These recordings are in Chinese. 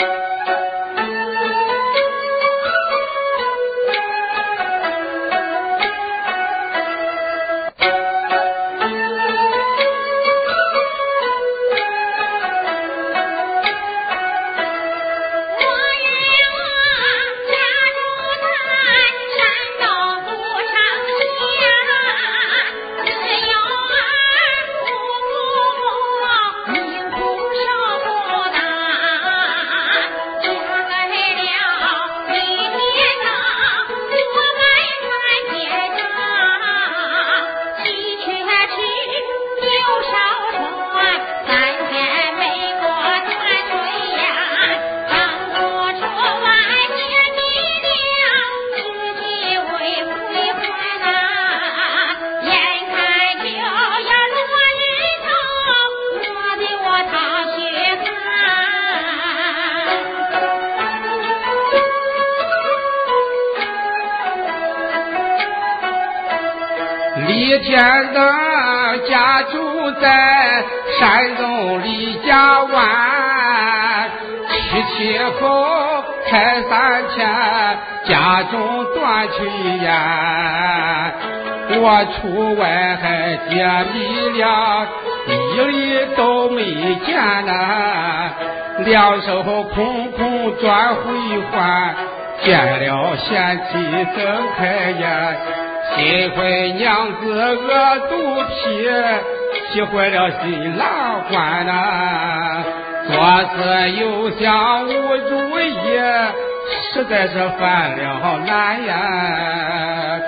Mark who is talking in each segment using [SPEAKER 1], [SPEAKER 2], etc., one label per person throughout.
[SPEAKER 1] Thank you.
[SPEAKER 2] 家万，七七后开三千，家中断炊烟。我出外还借米粮，一粒都没见呐，两手空空转回还，见了贤妻睁开眼，心怀娘子饿肚皮。气坏了新郎官呐，做事又想无主意，实在是犯了难呀。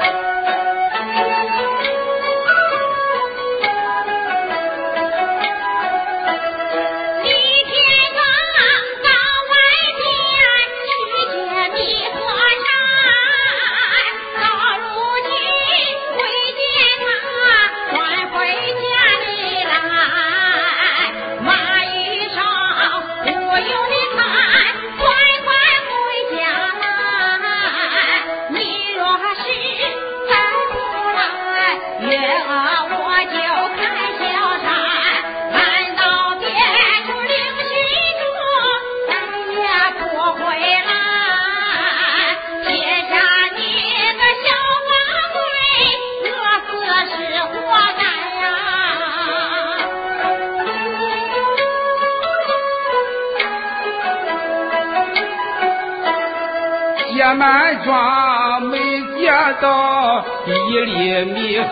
[SPEAKER 2] 到一粒米和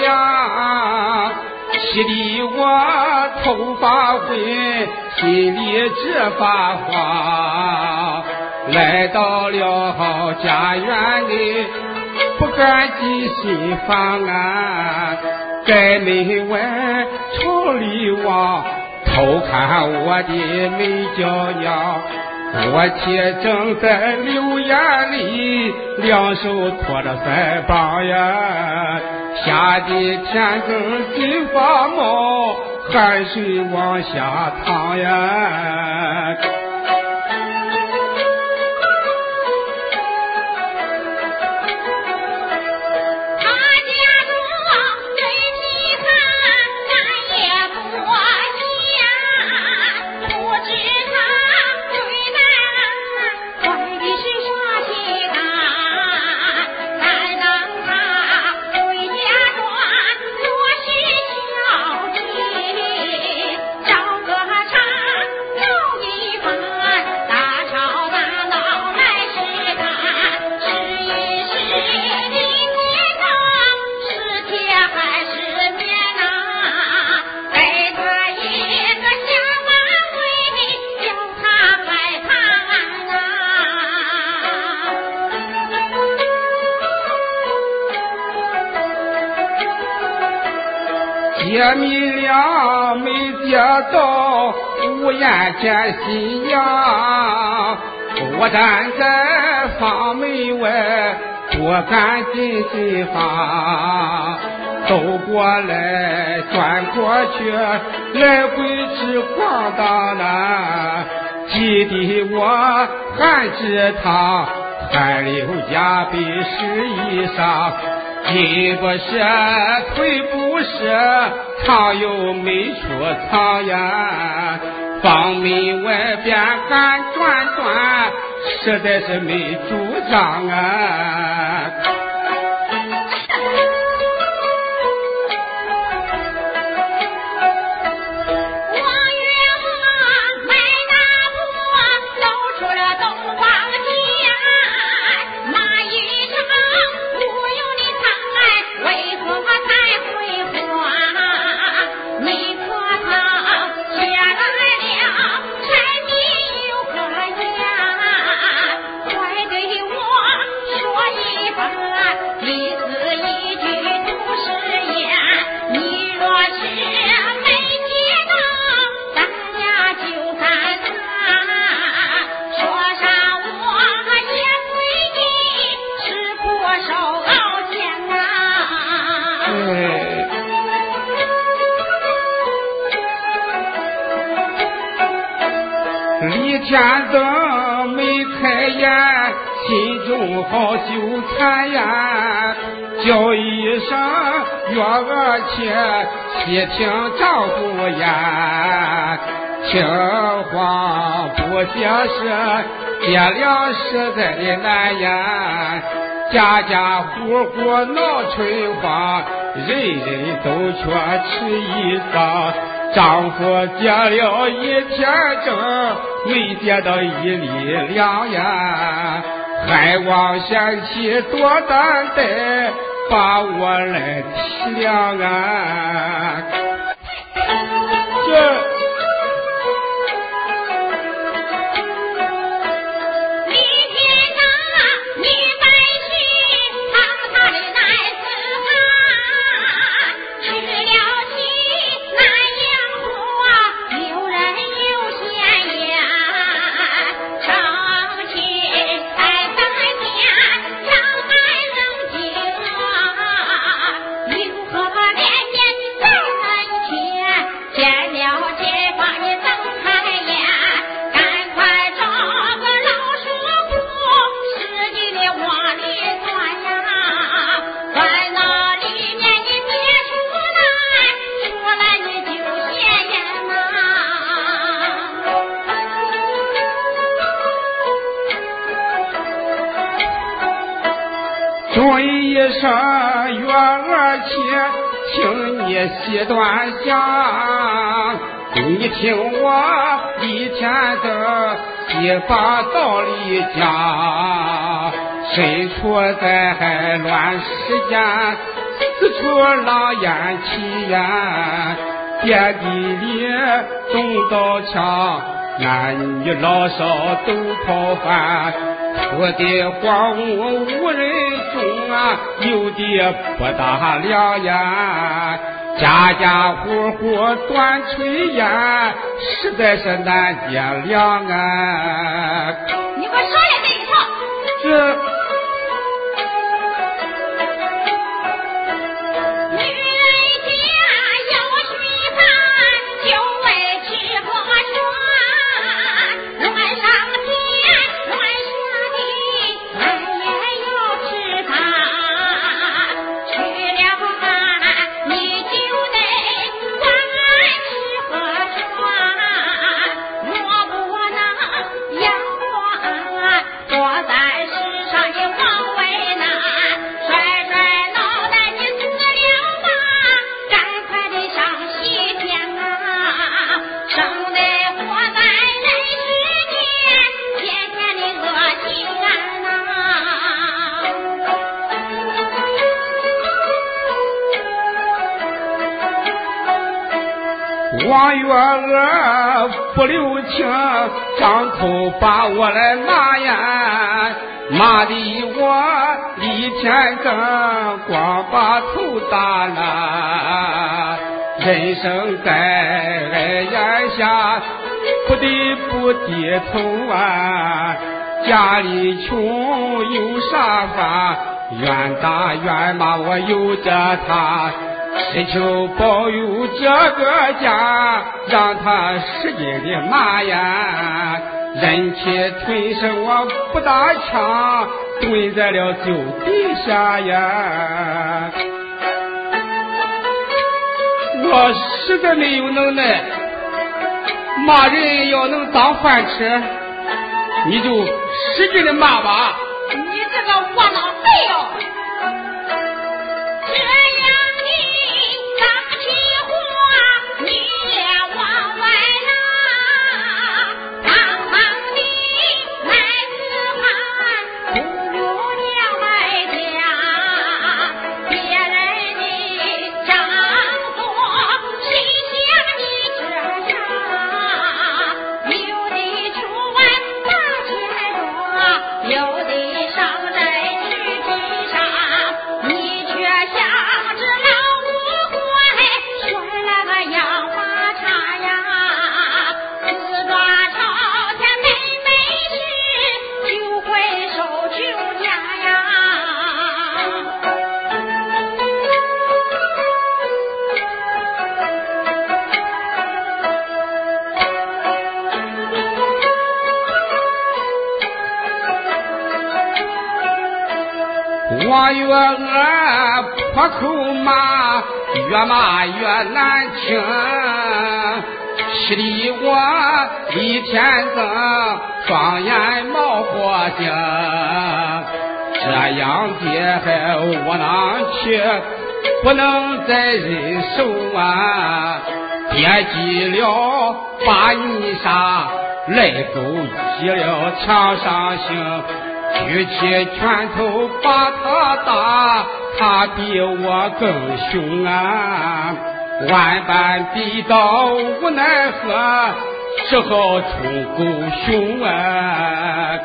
[SPEAKER 2] 粮，气得我头发昏，心里直发慌。来到了家园里，不敢进新房啊，在门外朝里望，偷看我的美娇娘。我且正在柳眼里，两手托着腮帮呀，吓得天更心发毛，汗水往下淌呀。言见新娘。我站在房门外，不敢进新房。走过来，转过去，来回直晃荡呐。急得我汗直淌，汗流浃背湿衣裳。筋不舍，腿不是，常有没处藏呀。房门外边喊转转，实在是没主张啊。心中好纠缠呀。叫一声月儿且细听丈夫言。听话不解释，爹娘实在的难言。家家户户闹春花，人人都缺吃衣裳。丈夫结了一天正，没结到一粒粮呀，还望贤妻多担待，把我来体谅啊。这。一段想，你听我一天的一把道理讲。身处在乱世间，四处狼烟起烟，遍地里中刀枪，男女老少都跑翻。土地荒芜无人，有的不大两眼。家家户户断炊烟，实在是难解粮啊！
[SPEAKER 1] 我来
[SPEAKER 2] 骂呀，骂的我一天更光把头大了。人生在爱眼下，不得不低头啊。家里穷有啥法？愿打愿骂我由着他。祈求保佑这个家，让他使劲的骂呀！忍气吞声，我不打枪，蹲在了酒底下呀！我实在没有能耐，
[SPEAKER 1] 骂人要能当饭吃，你就使劲的骂吧。越骂越难听，气得我一天增双眼冒火星。这样的还窝囊气，不能再忍受啊！别急了把你杀，来走急了墙上行。举起拳头把他打，他比我更凶啊！万般逼到无奈何，只好出狗熊啊！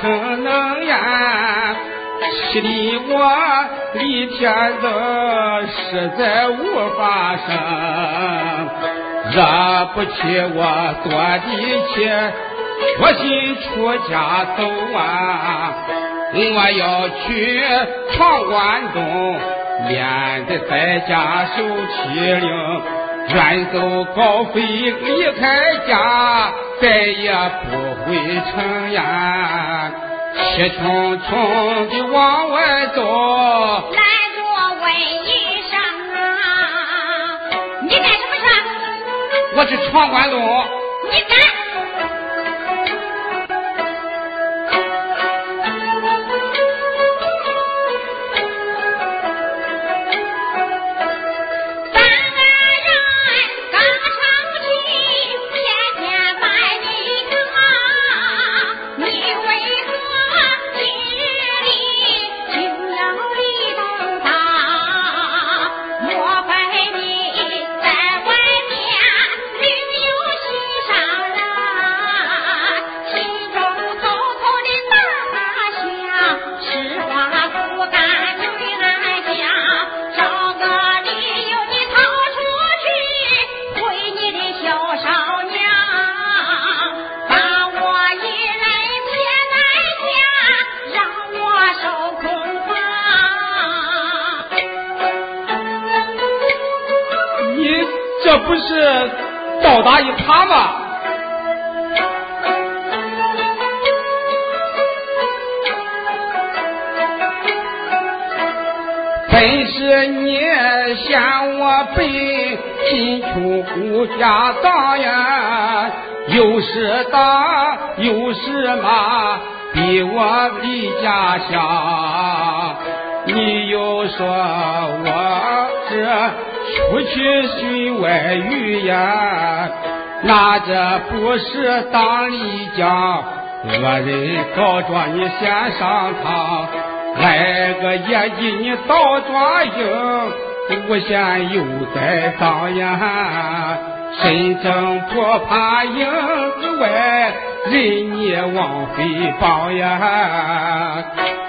[SPEAKER 1] 成能言，气的我李天增实在无法生，惹不起我多的气，决心出家走啊！我要去闯关东，免得在家受欺凌，远走高飞离开家。再也不回城呀，气冲冲的往外走。
[SPEAKER 2] 来给我问一声啊，你干什么去？
[SPEAKER 1] 我去闯关东。
[SPEAKER 2] 你敢？逼我离家乡。你又说我这出去寻外遇呀，那这不是当丽江恶人告状你先上堂。来个夜进你倒装硬，无限又在当呀，身正不怕影子歪，人也枉费帮呀。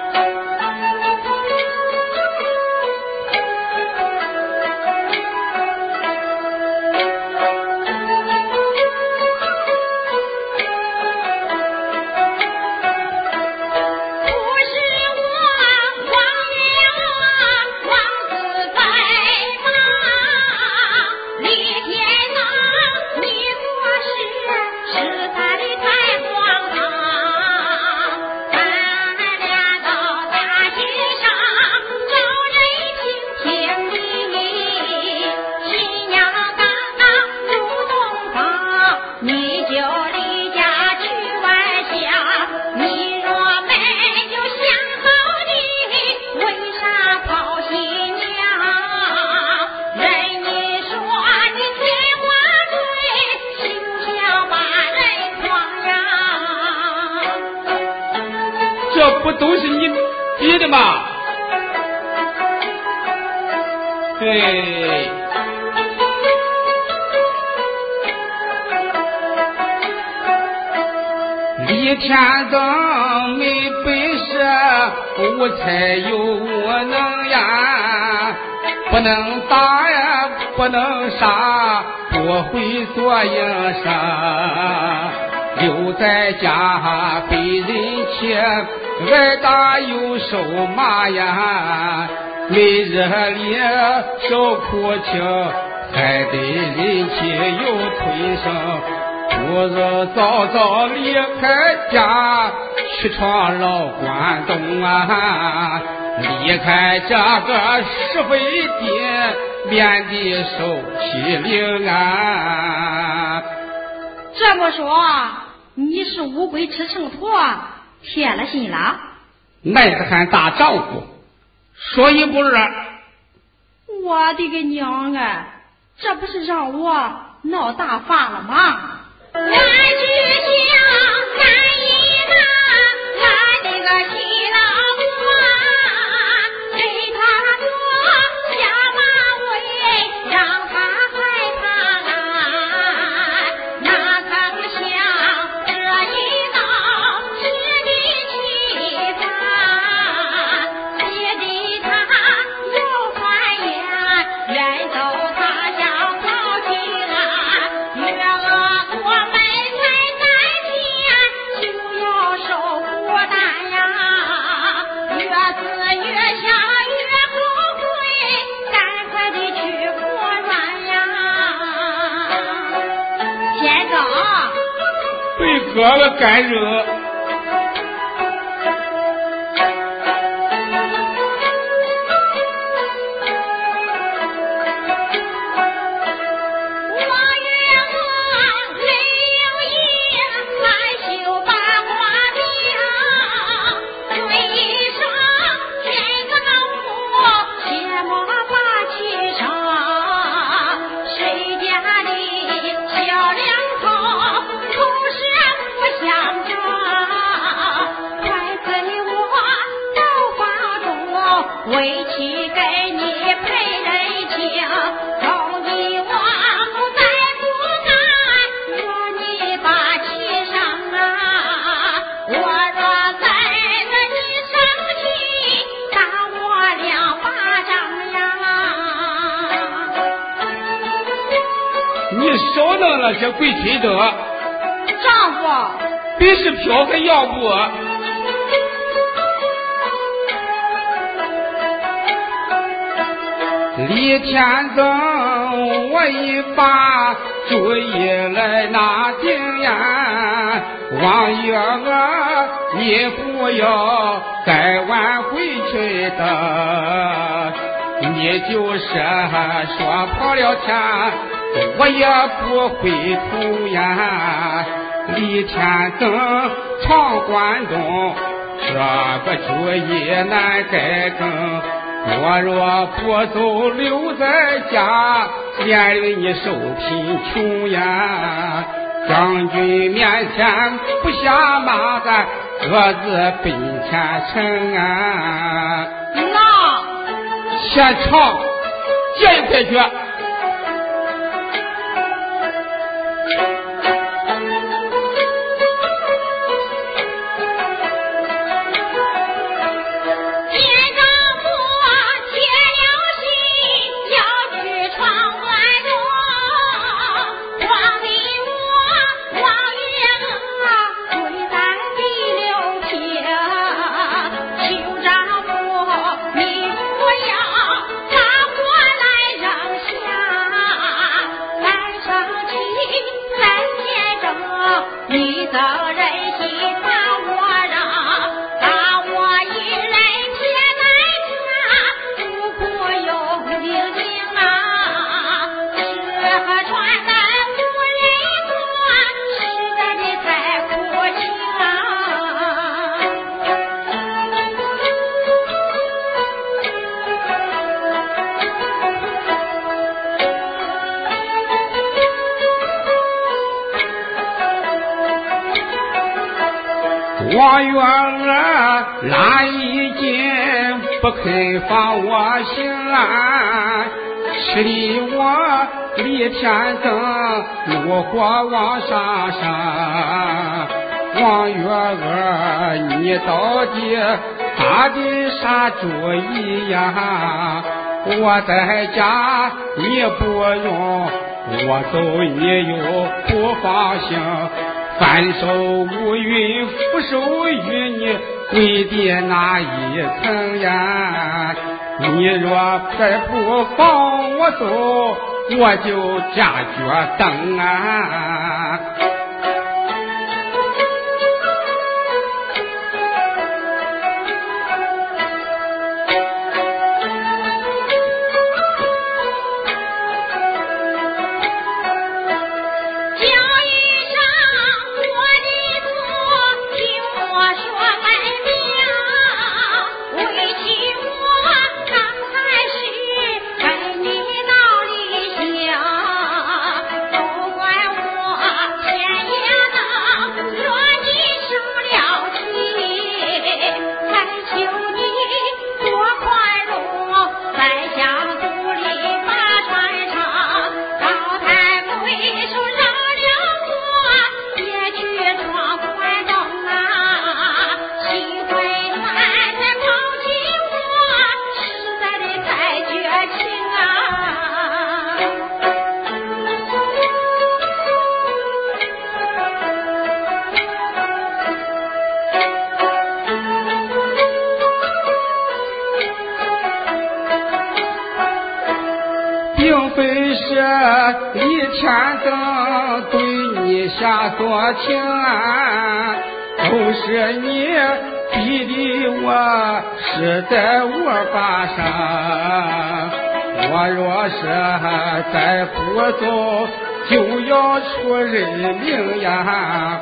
[SPEAKER 2] 天灯没本事，无才又无能呀，不能打呀，不能杀，不会做营生，留在家被人欺，挨打又受骂呀，没日里受苦情，还得人气又催生。不如早早离开家，去闯老关东啊！离开这个是非地，免得受欺凌啊！
[SPEAKER 1] 这么说，你是乌龟吃秤砣？铁了心了，
[SPEAKER 2] 耐得喊大丈夫，说一不二。
[SPEAKER 1] 我的个娘啊！这不是让我闹大发了吗？俺只想我要敢惹这
[SPEAKER 2] 鬼推的，
[SPEAKER 1] 丈夫，
[SPEAKER 2] 必是嫖还要不？李天增，我一把主意来拿定呀，王月娥，你不要再晚回去的，你就是说跑了天，我也不回头呀。李天增闯关东，这个主意难改更。我若不走，留在家，连累你受贫穷呀！将军面前不下马，咱各自奔前程啊！
[SPEAKER 1] 那
[SPEAKER 2] 先唱，这一块去。月娥拉一斤，不肯放我心安，气得我李天增怒火往上升。王月娥，你到底打的啥主意呀？我在家你不用，我走你又不放心。翻手乌云，覆手雨你跪的那一层呀！你若再不放我走，我就站脚蹬啊！情啊，都是你逼的我实在无法生。我若是再不走，就要出人命呀！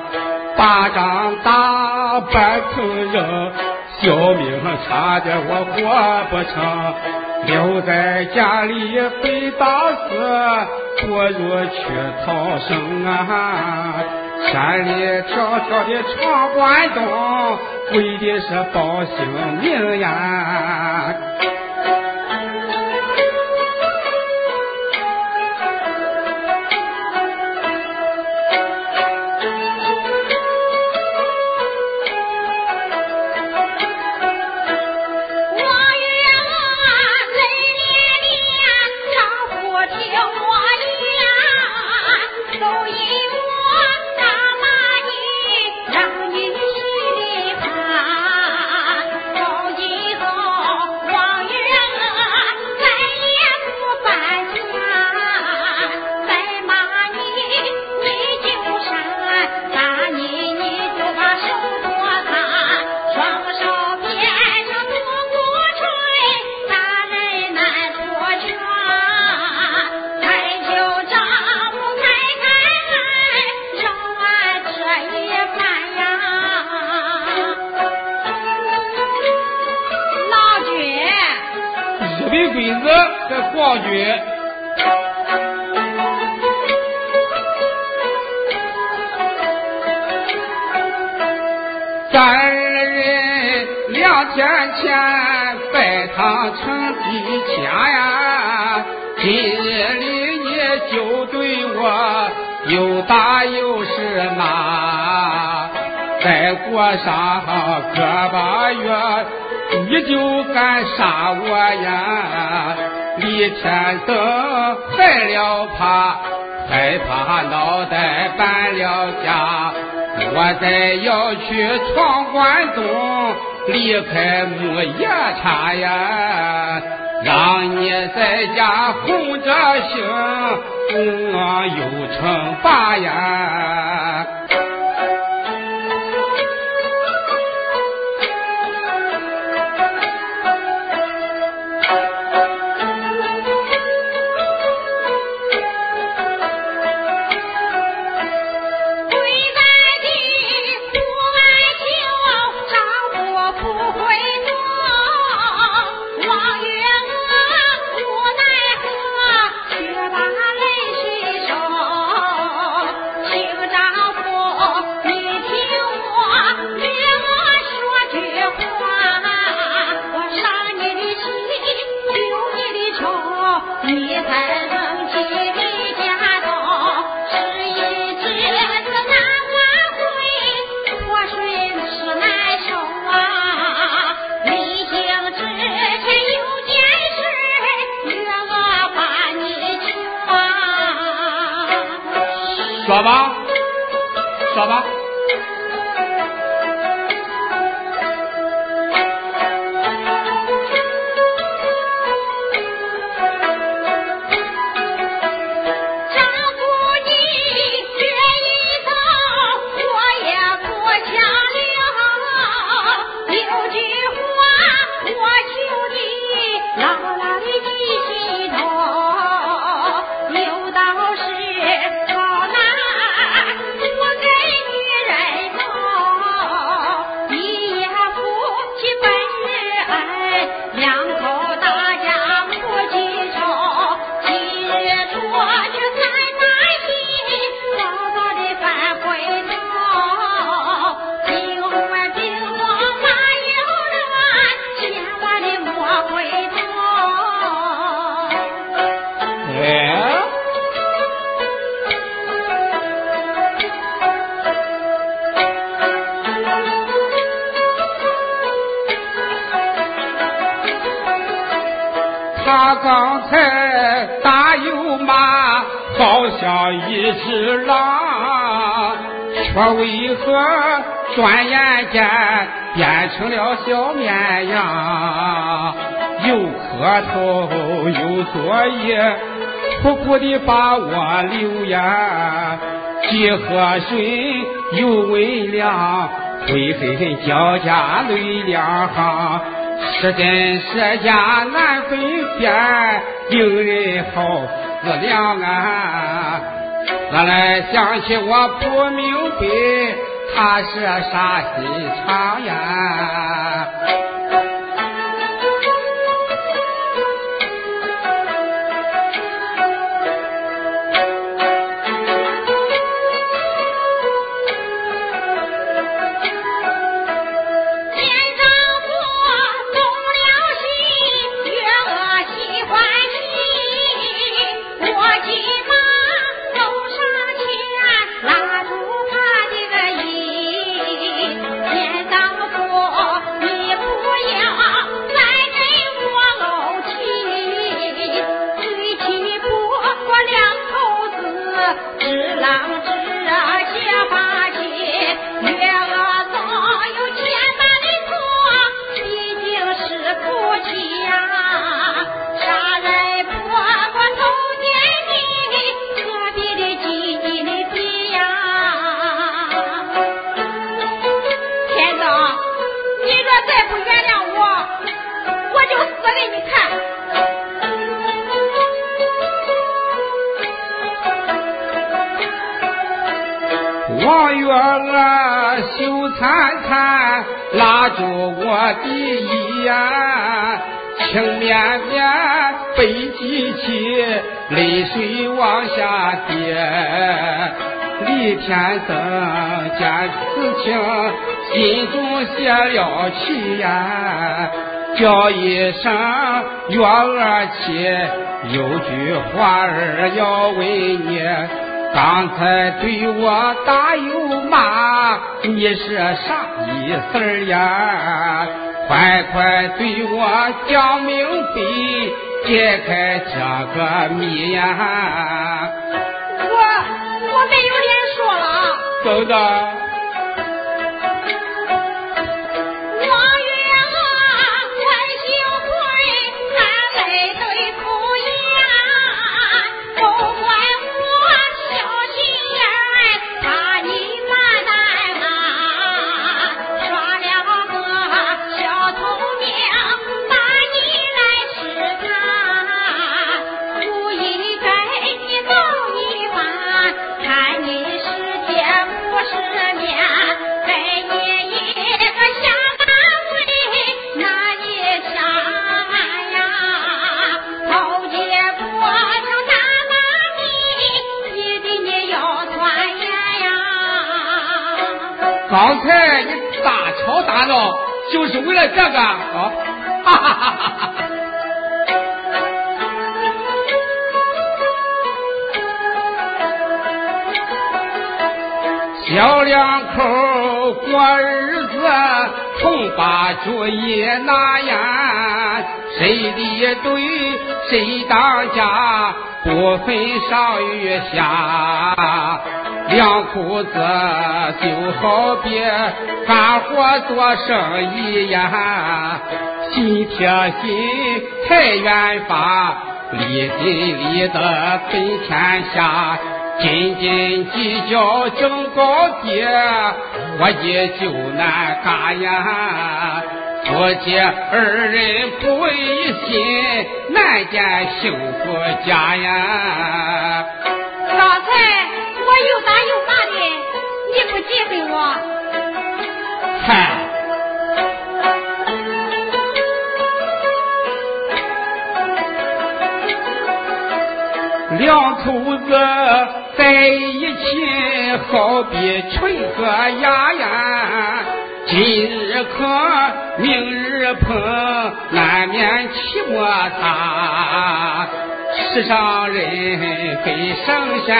[SPEAKER 2] 巴掌打，半空扔，小命差点我活不成。留在家里被打死，不如去逃生啊！山里迢迢的闯关东，为的是报姓名呀。
[SPEAKER 1] 过去。咱二人两天前拜堂成亲家呀，今日里你就对我又打又是骂。再过上个把月，你就敢杀我呀？一天生害了怕，害怕脑袋搬了家。我再要去闯关东，离开木叶茶呀，让你在家红着心，我又成爸呀。好吧？的把我留呀。几河水有微凉，灰黑交加泪两行，是真是假难分辨，令人好思量啊。我来想起我不明白，他是啥心肠呀？灿灿拉住我的衣呀，轻绵绵悲凄凄，泪水往下跌。
[SPEAKER 2] 李天生见此情，心中泄了气呀，叫一声月儿妻，有句话儿要问你。刚才对我打又骂，你是啥意思呀？快快对我讲明白，解开这个谜呀！
[SPEAKER 1] 我我没有脸说了。
[SPEAKER 2] 真的。刚才你大吵大闹，就是为了这个啊！小两口过日子，从把主意拿呀，谁的对，谁当家，不分上与下。两口子就好比干活做生意呀，心贴心财远发，离心离得分天下，斤斤计较争高低，我也就难干呀。夫妻二人不为心，难见幸福家呀。口子在一起，好比春和雅呀。今日磕，明日碰，难免起摩擦。世上人非圣贤，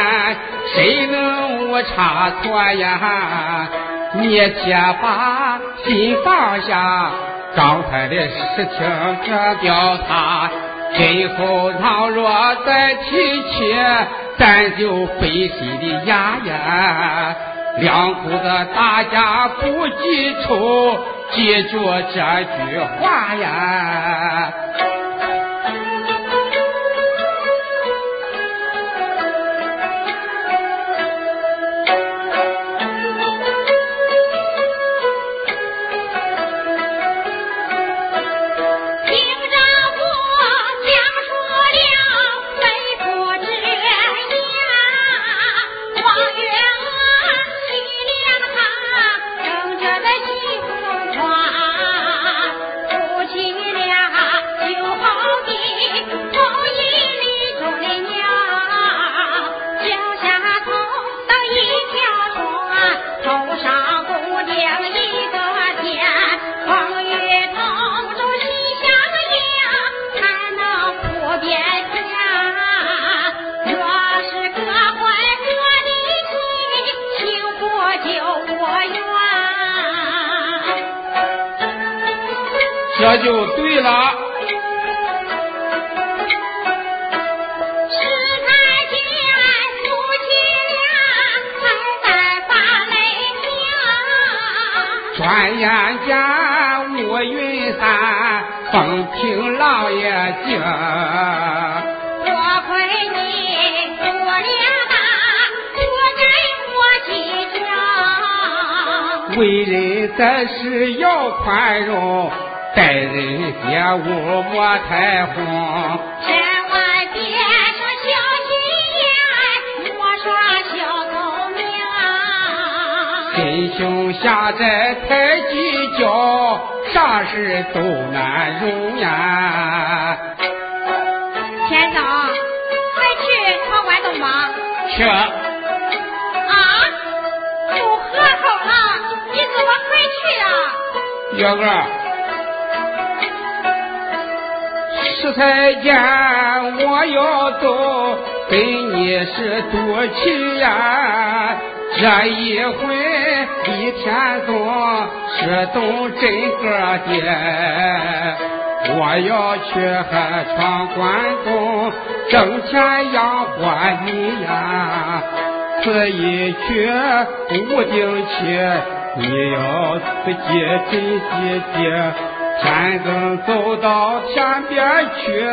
[SPEAKER 2] 谁能无差错呀？你且把心放下，刚才的事情这掉他，今后倘若再提起，咱就背心的压呀。两口子大家不记仇，记住这句话呀。
[SPEAKER 1] 我
[SPEAKER 2] 太红
[SPEAKER 1] 千万别说小心眼莫耍小聪明啊
[SPEAKER 2] 心胸狭窄太计较啥事都难容颜
[SPEAKER 1] 先生快去闯关东吗
[SPEAKER 2] 去
[SPEAKER 1] 啊
[SPEAKER 2] 不合口了你怎么快去啊？幺儿十才间我要走，跟你是赌气呀。这一回李天宗是懂真格的，我要去和闯关东，挣钱养活你呀。此一去无定期。你要自己珍惜的，天更走到天边去，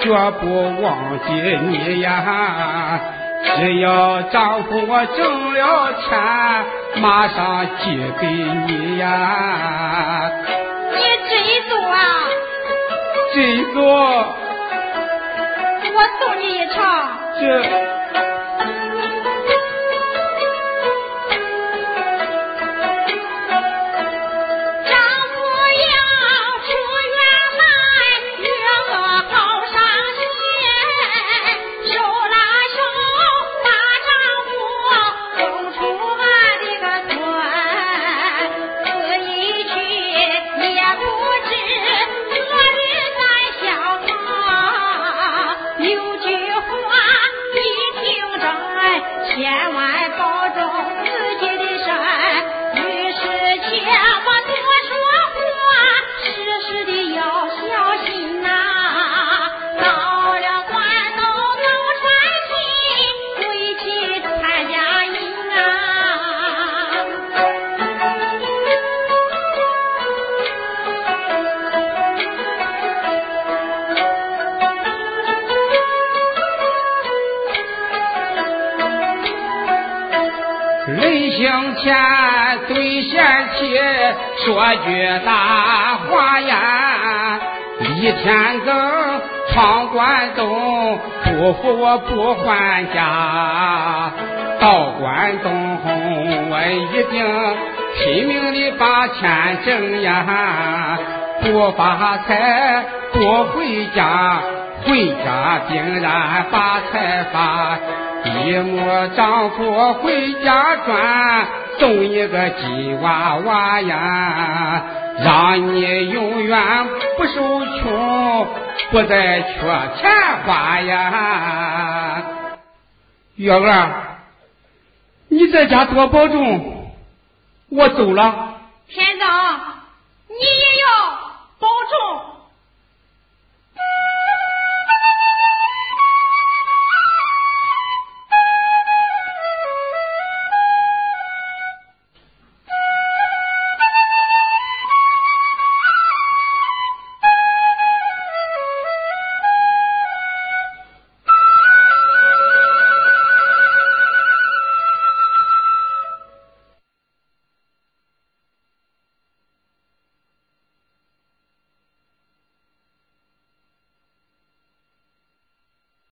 [SPEAKER 2] 绝不忘记你呀！只要丈夫我挣了钱，马上寄给你呀！
[SPEAKER 1] 你真做啊？
[SPEAKER 2] 真做。
[SPEAKER 1] 我送你一程。
[SPEAKER 2] 这。不服我不还家。到关东我一定拼命的把钱挣呀，不发财不回家，回家定然发财发。一摸丈夫回家转。送一个吉娃娃呀，让你永远不受穷，不再缺钱花呀。月儿，你在家多保重，我走了。
[SPEAKER 1] 天长，你也要保重。